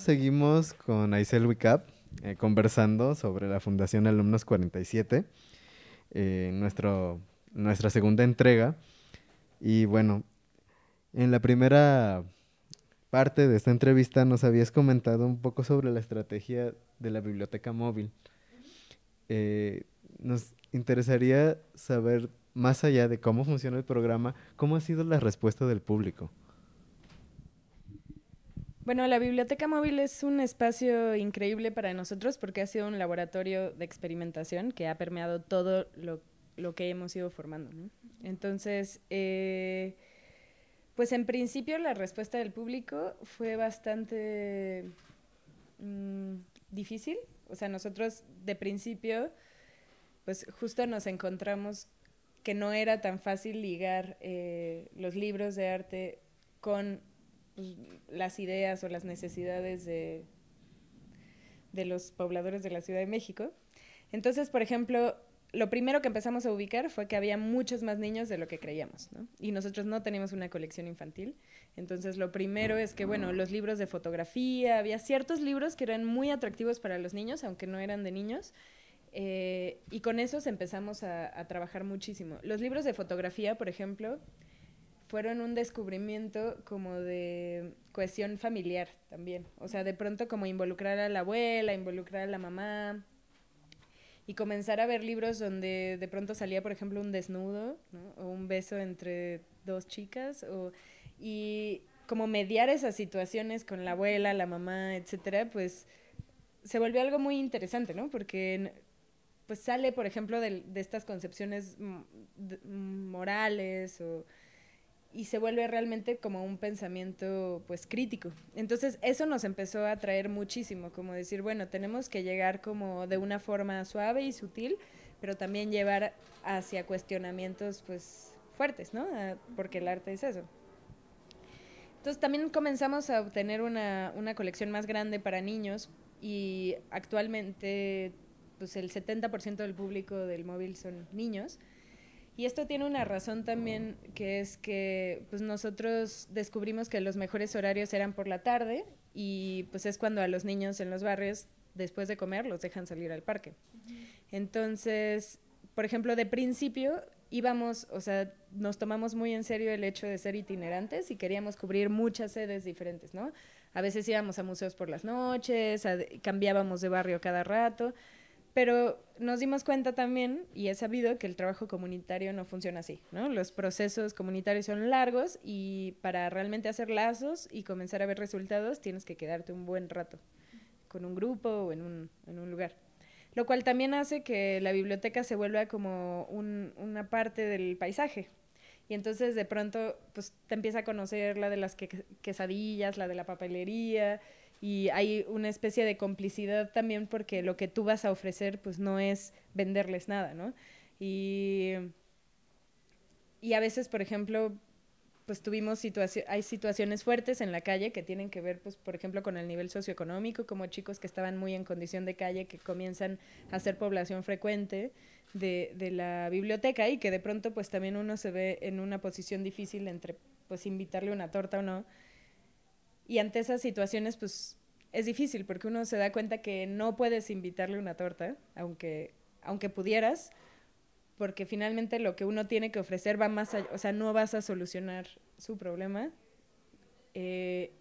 seguimos con Aisel Wicap eh, conversando sobre la Fundación Alumnos 47, eh, nuestro, nuestra segunda entrega. Y bueno, en la primera parte de esta entrevista nos habías comentado un poco sobre la estrategia de la biblioteca móvil. Eh, nos interesaría saber, más allá de cómo funciona el programa, cómo ha sido la respuesta del público. Bueno, la biblioteca móvil es un espacio increíble para nosotros porque ha sido un laboratorio de experimentación que ha permeado todo lo, que hemos ido formando. Entonces, eh, pues en principio la respuesta del público fue bastante mm, difícil. O sea, nosotros de principio, pues justo nos encontramos que no era tan fácil ligar eh, los libros de arte con pues, las ideas o las necesidades de, de los pobladores de la Ciudad de México. Entonces, por ejemplo, lo primero que empezamos a ubicar fue que había muchos más niños de lo que creíamos. Y nosotros no teníamos una colección infantil. Entonces, lo primero es que, bueno, los libros de fotografía, había ciertos libros que eran muy atractivos para los niños, aunque no eran de niños. Eh, y con esos empezamos a trabajar muchísimo. Los libros de fotografía, por ejemplo, fueron un descubrimiento como de cohesión familiar también. O sea, de pronto como involucrar a la abuela, involucrar a la mamá y comenzar a ver libros donde de pronto salía, por ejemplo, un desnudo o un beso entre dos chicas o, y como mediar esas situaciones con la abuela, la mamá, etcétera, pues se volvió algo muy interesante, ¿no? Porque pues sale, por ejemplo, de, de estas concepciones morales o y se vuelve realmente como un pensamiento pues crítico. Entonces eso nos empezó a atraer muchísimo, como decir, bueno, tenemos que llegar como de una forma suave y sutil, pero también llevar hacia cuestionamientos pues fuertes, ¿no? Ah, porque el arte es eso. Entonces también comenzamos a obtener una, una colección más grande para niños y actualmente pues el 70% del público del móvil son niños. Y esto tiene una razón también, que es que pues nosotros descubrimos que los mejores horarios eran por la tarde y pues es cuando a los niños en los barrios, después de comer, los dejan salir al parque. Entonces, por ejemplo, de principio íbamos, o sea, nos tomamos muy en serio el hecho de ser itinerantes y queríamos cubrir muchas sedes diferentes, ¿no? A veces íbamos a museos por las noches, cambiábamos de barrio cada rato. Pero nos dimos cuenta también, y he sabido, que el trabajo comunitario no funciona así, ¿no? Los procesos comunitarios son largos y para realmente hacer lazos y comenzar a ver resultados tienes que quedarte un buen rato con un grupo o en un, en un lugar. Lo cual también hace que la biblioteca se vuelva como un, una parte del paisaje. Y entonces de pronto pues te empieza a conocer la de las quesadillas, la de la papelería, y hay una especie de complicidad también porque lo que tú vas a ofrecer pues no es venderles nada, ¿no? Y, y a veces, por ejemplo, pues tuvimos situaciones, hay situaciones fuertes en la calle que tienen que ver, pues, por ejemplo, con el nivel socioeconómico, como chicos que estaban muy en condición de calle, que comienzan a ser población frecuente de, de la biblioteca y que de pronto, pues, también uno se ve en una posición difícil entre, pues, invitarle una torta o no, y ante esas situaciones, pues es difícil porque uno se da cuenta que no puedes invitarle una torta, aunque, aunque pudieras, porque finalmente lo que uno tiene que ofrecer va más allá, o sea, no vas a solucionar su problema. Eh,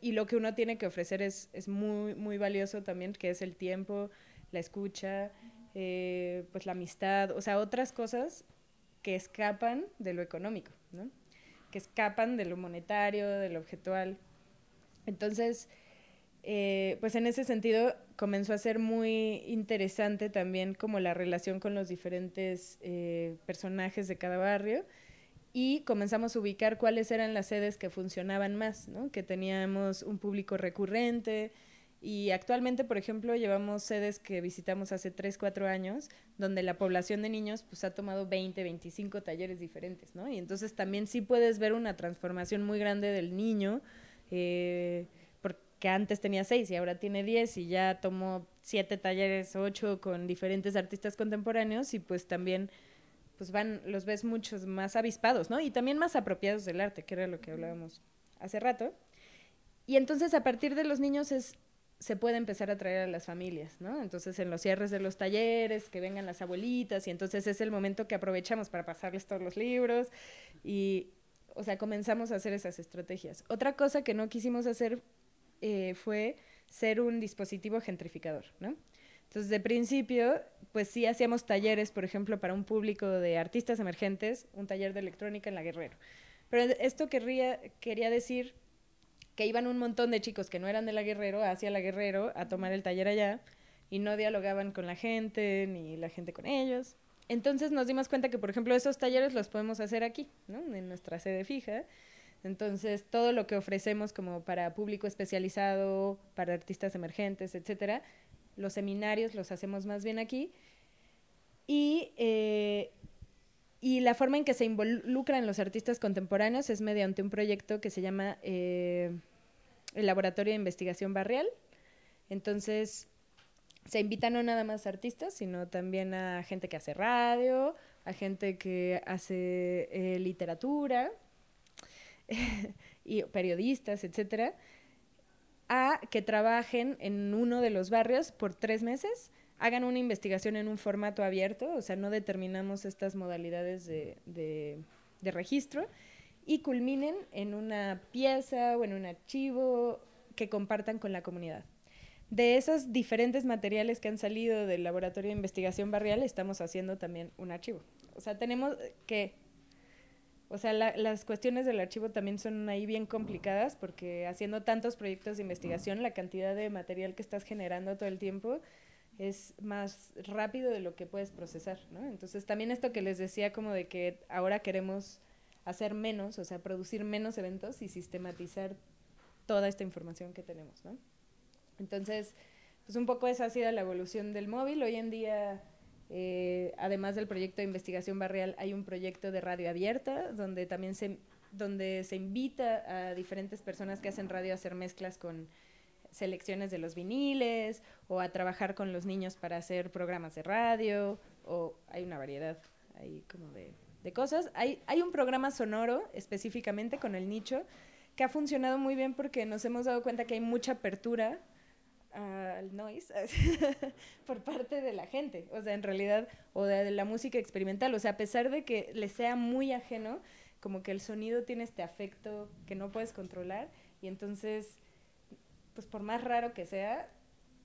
y lo que uno tiene que ofrecer es, es muy, muy valioso también, que es el tiempo, la escucha, eh, pues la amistad, o sea, otras cosas que escapan de lo económico, ¿no? Que escapan de lo monetario, de lo objetual. Entonces, eh, pues en ese sentido comenzó a ser muy interesante también como la relación con los diferentes eh, personajes de cada barrio y comenzamos a ubicar cuáles eran las sedes que funcionaban más, ¿no? que teníamos un público recurrente y actualmente, por ejemplo, llevamos sedes que visitamos hace 3, 4 años, donde la población de niños pues, ha tomado 20, 25 talleres diferentes, ¿no? Y entonces también sí puedes ver una transformación muy grande del niño, eh, porque antes tenía seis y ahora tiene diez y ya tomó siete talleres, ocho con diferentes artistas contemporáneos y pues también pues van, los ves muchos más avispados, ¿no? Y también más apropiados del arte, que era lo que hablábamos hace rato. Y entonces a partir de los niños es se puede empezar a traer a las familias, ¿no? Entonces en los cierres de los talleres, que vengan las abuelitas y entonces es el momento que aprovechamos para pasarles todos los libros y, o sea, comenzamos a hacer esas estrategias. Otra cosa que no quisimos hacer eh, fue ser un dispositivo gentrificador, ¿no? Entonces, de principio, pues sí hacíamos talleres, por ejemplo, para un público de artistas emergentes, un taller de electrónica en la Guerrero. Pero esto querría, quería decir que iban un montón de chicos que no eran de la Guerrero hacia la Guerrero a tomar el taller allá y no dialogaban con la gente ni la gente con ellos. Entonces nos dimos cuenta que, por ejemplo, esos talleres los podemos hacer aquí, ¿no? en nuestra sede fija. Entonces, todo lo que ofrecemos como para público especializado, para artistas emergentes, etcétera, los seminarios los hacemos más bien aquí. Y eh, y la forma en que se involucran los artistas contemporáneos es mediante un proyecto que se llama eh, el Laboratorio de Investigación Barrial. Entonces, se invita no nada más artistas, sino también a gente que hace radio, a gente que hace eh, literatura, y periodistas, etcétera, a que trabajen en uno de los barrios por tres meses hagan una investigación en un formato abierto, o sea, no determinamos estas modalidades de, de, registro, y culminen en una pieza o en un archivo que compartan con la comunidad. De esos diferentes materiales que han salido del Laboratorio de Investigación Barrial, estamos haciendo también un archivo. O sea, tenemos que... O sea, las cuestiones del archivo también son ahí bien complicadas porque haciendo tantos proyectos de investigación, la cantidad de material que estás generando todo el tiempo es más rápido de lo que puedes procesar, ¿no? Entonces también esto que les decía como de que ahora queremos hacer menos, o sea, producir menos eventos y sistematizar toda esta información que tenemos, ¿no? Entonces, pues un poco esa ha sido la evolución del móvil. Hoy en día, eh, además del proyecto de investigación barrial, hay un proyecto de radio abierta donde también se, donde se invita a diferentes personas que hacen radio a hacer mezclas con selecciones de los viniles o a trabajar con los niños para hacer programas de radio o hay una variedad ahí como de, cosas. Hay, hay un programa sonoro específicamente con el nicho que ha funcionado muy bien porque nos hemos dado cuenta que hay mucha apertura al noise por parte de la gente, o sea, en realidad, o de, la música experimental, o sea, a pesar de que le sea muy ajeno, como que el sonido tiene este afecto que no puedes controlar. Y entonces pues por más raro que sea,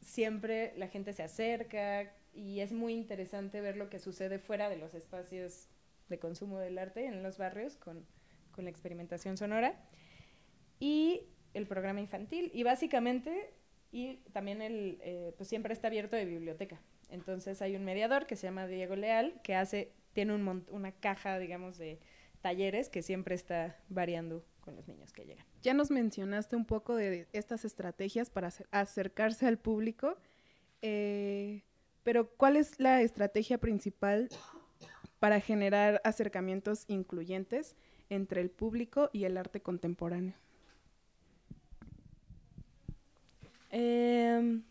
siempre la gente se acerca y es muy interesante ver lo que sucede fuera de los espacios de consumo del arte en los barrios con, la experimentación sonora. Y el programa infantil. Y básicamente y también el eh, pues siempre está abierto de biblioteca entonces hay un mediador que se llama Diego Leal que hace tiene un una caja digamos de talleres que siempre está variando con los niños que llegan. Ya nos mencionaste un poco de estas estrategias para acercarse al público, eh, pero ¿cuál es la estrategia principal para generar acercamientos incluyentes entre el público y el arte contemporáneo? Em,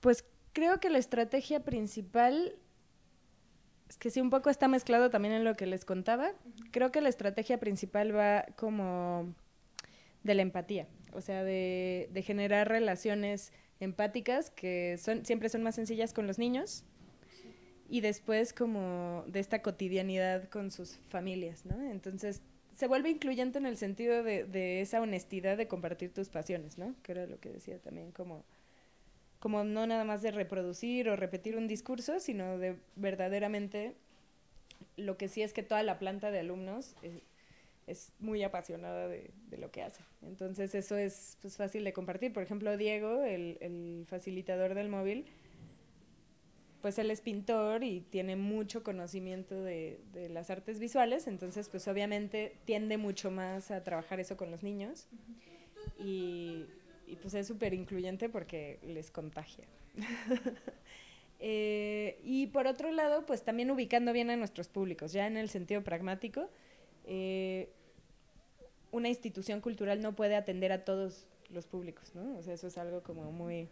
pues creo que la estrategia principal es que sí, un poco está mezclado también en lo que les contaba. Creo que la estrategia principal va como de la empatía, o sea, de, generar relaciones empáticas que son, siempre son más sencillas con los niños y después como de esta cotidianidad con sus familias, ¿no? Entonces se vuelve incluyente en el sentido de, esa honestidad de compartir tus pasiones, ¿no? Que era lo que decía también como como no nada más de reproducir o repetir un discurso, sino de verdaderamente lo que sí es que toda la planta de alumnos es, muy apasionada de, lo que hace. Entonces eso es pues, fácil de compartir. Por ejemplo, Diego, el, facilitador del móvil, pues él es pintor y tiene mucho conocimiento de, las artes visuales, entonces pues obviamente tiende mucho más a trabajar eso con los niños. Y y pues es súper incluyente porque les contagia. Eh, y por otro lado, pues también ubicando bien a nuestros públicos, ya en el sentido pragmático, eh, una institución cultural no puede atender a todos los públicos, ¿no? O sea, eso es algo como muy...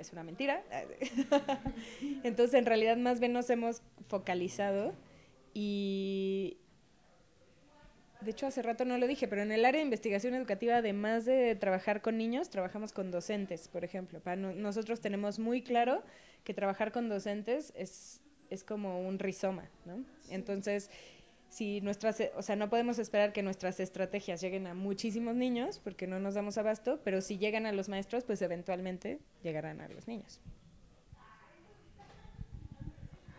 Es una mentira. Entonces, en realidad, más bien nos hemos focalizado y, de hecho hace rato no lo dije, pero en el área de investigación educativa, además de trabajar con niños, trabajamos con docentes, por ejemplo. Para nosotros tenemos muy claro que trabajar con docentes es, es como un rizoma, ¿no? Entonces, si nuestras, o sea, no podemos esperar que nuestras estrategias lleguen a muchísimos niños porque no nos damos abasto, pero si llegan a los maestros, pues eventualmente llegarán a los niños.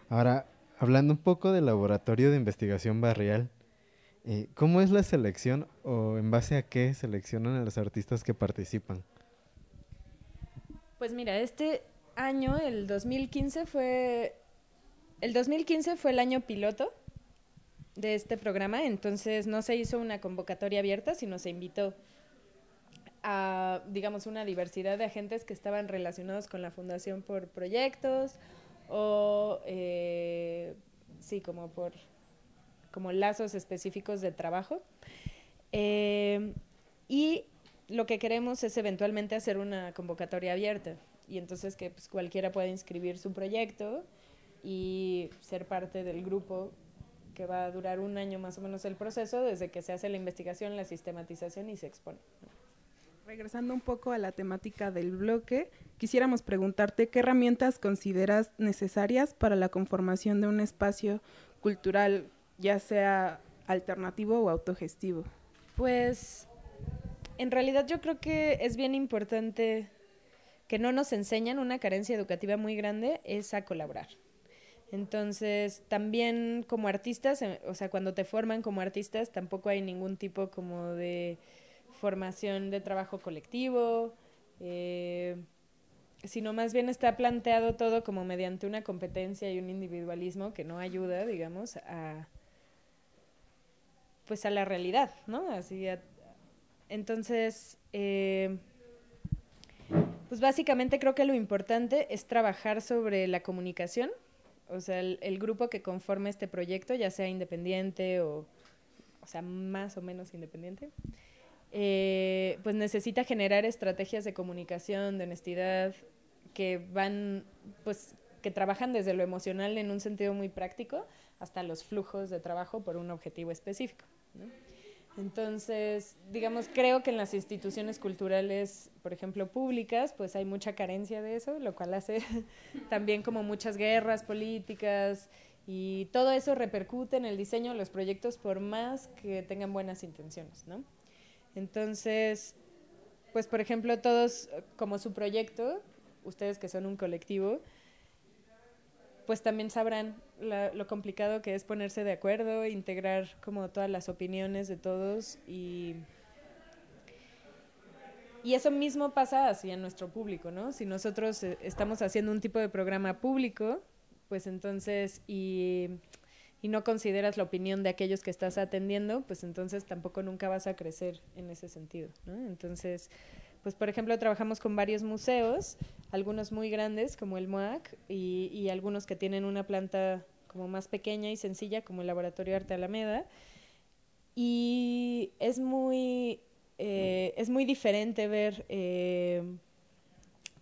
Ahora, hablando un poco del laboratorio de investigación barrial, eh, ¿cómo es la selección o en base a qué seleccionan a los artistas que participan? Pues mira, este año, el 2015 fue el 2015 fue el año piloto de este programa, entonces no se hizo una convocatoria abierta, sino se invitó a, digamos, una diversidad de agentes que estaban relacionados con la fundación por proyectos o, eh, sí, como por como lazos específicos de trabajo. Eh, y lo que queremos es eventualmente hacer una convocatoria abierta y entonces que pues, cualquiera pueda inscribir su proyecto y ser parte del grupo que va a durar un año más o menos el proceso desde que se hace la investigación, la sistematización y se expone. Regresando un poco a la temática del bloque, quisiéramos preguntarte qué herramientas consideras necesarias para la conformación de un espacio cultural, ya sea alternativo o autogestivo. Pues en realidad yo creo que es bien importante que no nos enseñan una carencia educativa muy grande es a colaborar. Entonces, también como artistas, eh, o sea, cuando te forman como artistas, tampoco hay ningún tipo como de formación de trabajo colectivo, eh, sino más bien está planteado todo como mediante una competencia y un individualismo que no ayuda, digamos, a pues a la realidad, ¿no? Así, entonces, eh, pues básicamente creo que lo importante es trabajar sobre la comunicación o sea, el, grupo que conforme este proyecto, ya sea independiente o, o sea, más o menos independiente, eh, pues necesita generar estrategias de comunicación, de honestidad, que van, pues, que trabajan desde lo emocional en un sentido muy práctico hasta los flujos de trabajo por un objetivo específico. Entonces, digamos, creo que en las instituciones culturales, por ejemplo, públicas, pues hay mucha carencia de eso, lo cual hace también como muchas guerras políticas y todo eso repercute en el diseño de los proyectos por más que tengan buenas intenciones, ¿no? Entonces, pues por ejemplo, todos como su proyecto, ustedes que son un colectivo, pues también sabrán lo complicado que es ponerse de acuerdo, integrar como todas las opiniones de todos y, y eso mismo pasa así en nuestro público, ¿no? Si nosotros eh, estamos haciendo un tipo de programa público, pues entonces y, y no consideras la opinión de aquellos que estás atendiendo, pues entonces tampoco nunca vas a crecer en ese sentido, ¿no? Entonces, pues por ejemplo trabajamos con varios museos, algunos muy grandes como el MOAC y, y, algunos que tienen una planta como más pequeña y sencilla como el Laboratorio Arte Alameda. Y es muy, eh, es muy diferente ver eh,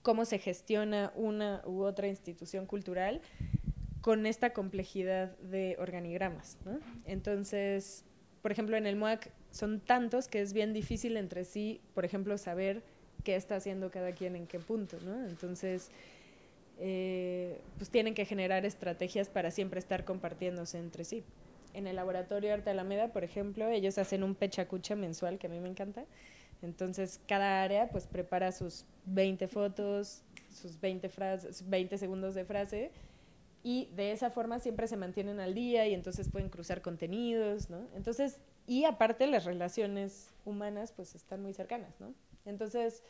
cómo se gestiona una u otra institución cultural con esta complejidad de organigramas. Entonces, por ejemplo, en el MOAC son tantos que es bien difícil entre sí, por ejemplo, saber qué está haciendo cada quien en qué punto, ¿no? Entonces, eh, pues tienen que generar estrategias para siempre estar compartiéndose entre sí. En el laboratorio Arte Alameda, por ejemplo, ellos hacen un pechacucha mensual que a mí me encanta. Entonces, cada área pues prepara sus 20 fotos, sus 20 frases, 20 segundos de frase y de esa forma siempre se mantienen al día y entonces pueden cruzar contenidos, ¿no? Entonces, y aparte las relaciones humanas pues están muy cercanas, ¿no? Entonces,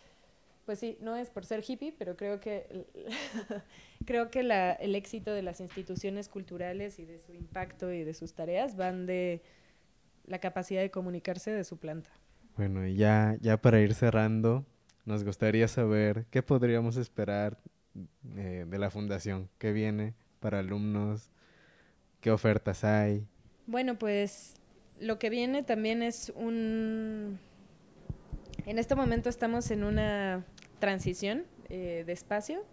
pues sí, no es por ser hippie, pero creo que creo que la, el éxito de las instituciones culturales y de su impacto y de sus tareas van de la capacidad de comunicarse de su planta. Bueno, y ya, ya para ir cerrando, nos gustaría saber qué podríamos esperar eh, de la fundación, qué viene para alumnos, qué ofertas hay. Bueno, pues lo que viene también es un... En este momento estamos en una transición eh, de espacio.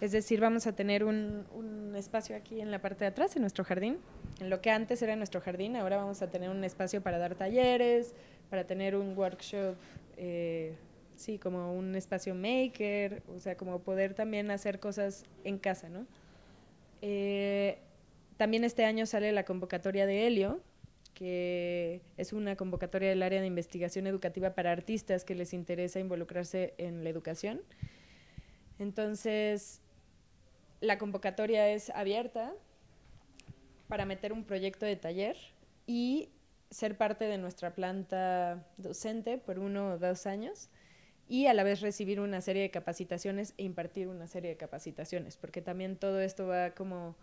Es decir, vamos a tener un, un, espacio aquí en la parte de atrás, en nuestro jardín. En lo que antes era nuestro jardín, ahora vamos a tener un espacio para dar talleres, para tener un workshop, eh, sí, como un espacio maker, o sea, como poder también hacer cosas en casa, ¿no? Eh, también este año sale la convocatoria de Helio, que es una convocatoria del área de investigación educativa para artistas que les interesa involucrarse en la educación. Entonces, la convocatoria es abierta para meter un proyecto de taller y ser parte de nuestra planta docente por uno o dos años y a la vez recibir una serie de capacitaciones e impartir una serie de capacitaciones, porque también todo esto va como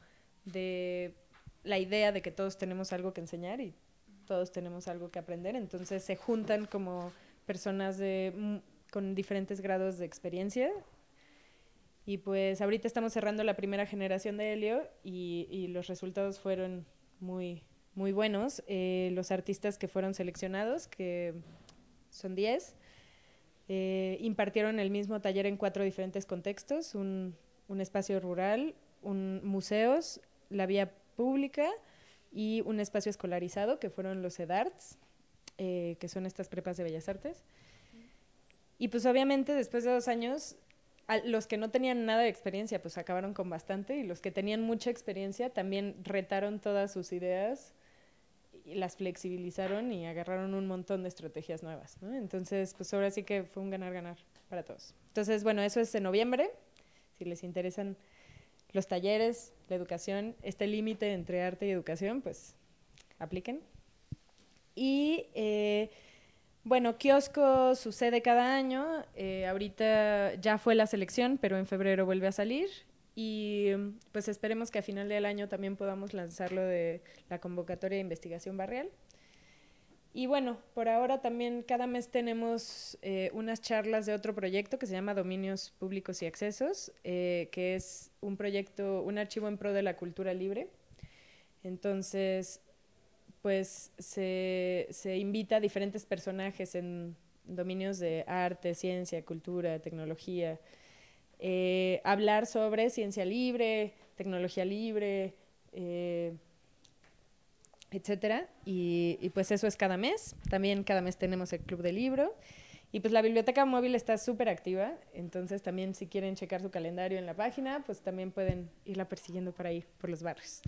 de la idea de que todos tenemos algo que enseñar y todos tenemos algo que aprender, entonces se juntan como personas de, con diferentes grados de experiencia y pues ahorita estamos cerrando la primera generación de Helio y, y los resultados fueron muy, muy buenos. Eh, los artistas que fueron seleccionados, que son 10, eh, impartieron el mismo taller en cuatro diferentes contextos, un, un espacio rural, un museos, la vía pública y un espacio escolarizado, que fueron los EDARTS, eh, que son estas prepas de Bellas Artes. Y pues obviamente después de dos años, los que no tenían nada de experiencia, pues acabaron con bastante, y los que tenían mucha experiencia también retaron todas sus ideas y las flexibilizaron y agarraron un montón de estrategias nuevas, ¿no? Entonces, pues ahora sí que fue un ganar-ganar para todos. Entonces, bueno, eso es en noviembre, si les interesan los talleres, la educación, este límite entre arte y educación, pues apliquen. Y eh, bueno, kiosco sucede cada año, eh, ahorita ya fue la selección, pero en febrero vuelve a salir y pues esperemos que a final del año también podamos lanzarlo de la convocatoria de investigación barrial. Y bueno, por ahora también cada mes tenemos eh, unas charlas de otro proyecto que se llama Dominios Públicos y Accesos, eh, que es un proyecto, un archivo en pro de la cultura libre. Entonces, pues se, se invita a diferentes personajes en dominios de arte, ciencia, cultura, tecnología, eh, hablar sobre ciencia libre, tecnología libre, eh, etcétera. Y, pues eso es cada mes. También cada mes tenemos el club de libro. Y pues la biblioteca móvil está súper activa, entonces también si quieren checar su calendario en la página, pues también pueden irla persiguiendo por ahí, por los barrios.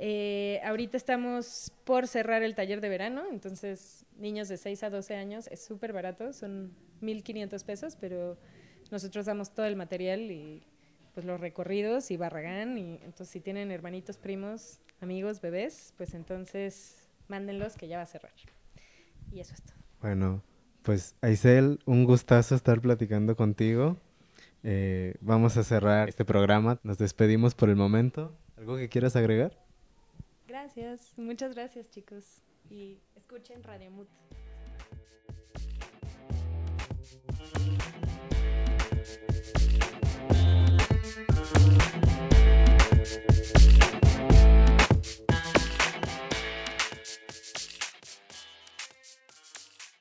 Eh, ahorita estamos por cerrar el taller de verano, entonces niños de 6 a 12 años es súper barato, son 1.500 pesos, pero nosotros damos todo el material y pues los recorridos y Barragán, y entonces si tienen hermanitos, primos, amigos, bebés, pues entonces mándenlos que ya va a cerrar. Y eso es todo. Bueno, pues Aisel, un gustazo estar platicando contigo. Eh, vamos a cerrar este programa. Nos despedimos por el momento. ¿Algo que quieras agregar? Gracias, muchas gracias chicos. Y escuchen Radio Mut.